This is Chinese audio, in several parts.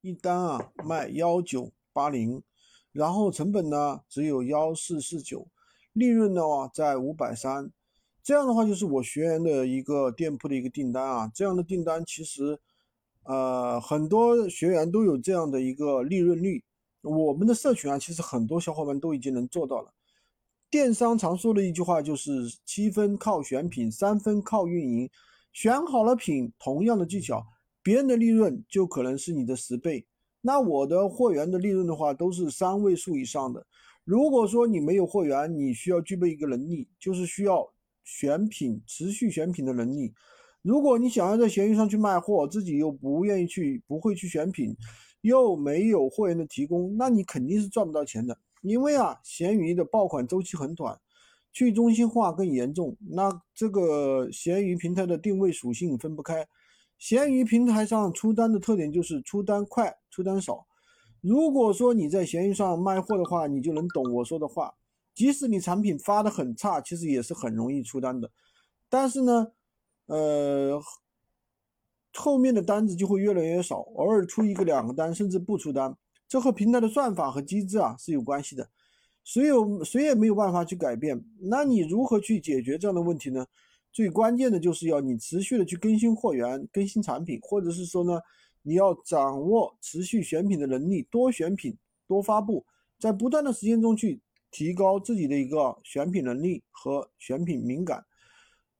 一单啊卖幺九八零，然后成本呢只有幺四四九，利润的话在五百三，这样的话就是我学员的一个店铺的一个订单啊，这样的订单其实，呃很多学员都有这样的一个利润率，我们的社群啊其实很多小伙伴都已经能做到了。电商常说的一句话就是七分靠选品，三分靠运营，选好了品，同样的技巧。别人的利润就可能是你的十倍，那我的货源的利润的话都是三位数以上的。如果说你没有货源，你需要具备一个能力，就是需要选品、持续选品的能力。如果你想要在闲鱼上去卖货，自己又不愿意去、不会去选品，又没有货源的提供，那你肯定是赚不到钱的。因为啊，闲鱼的爆款周期很短，去中心化更严重，那这个闲鱼平台的定位属性分不开。闲鱼平台上出单的特点就是出单快、出单少。如果说你在闲鱼上卖货的话，你就能懂我说的话。即使你产品发的很差，其实也是很容易出单的。但是呢，呃，后面的单子就会越来越少，偶尔出一个两个单，甚至不出单。这和平台的算法和机制啊是有关系的，谁有谁也没有办法去改变。那你如何去解决这样的问题呢？最关键的就是要你持续的去更新货源、更新产品，或者是说呢，你要掌握持续选品的能力，多选品、多发布，在不断的时间中去提高自己的一个选品能力和选品敏感。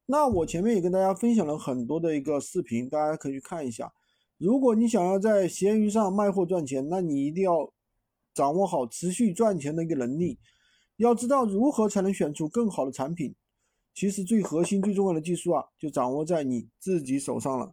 那我前面也跟大家分享了很多的一个视频，大家可以去看一下。如果你想要在闲鱼上卖货赚钱，那你一定要掌握好持续赚钱的一个能力，要知道如何才能选出更好的产品。其实最核心、最重要的技术啊，就掌握在你自己手上了。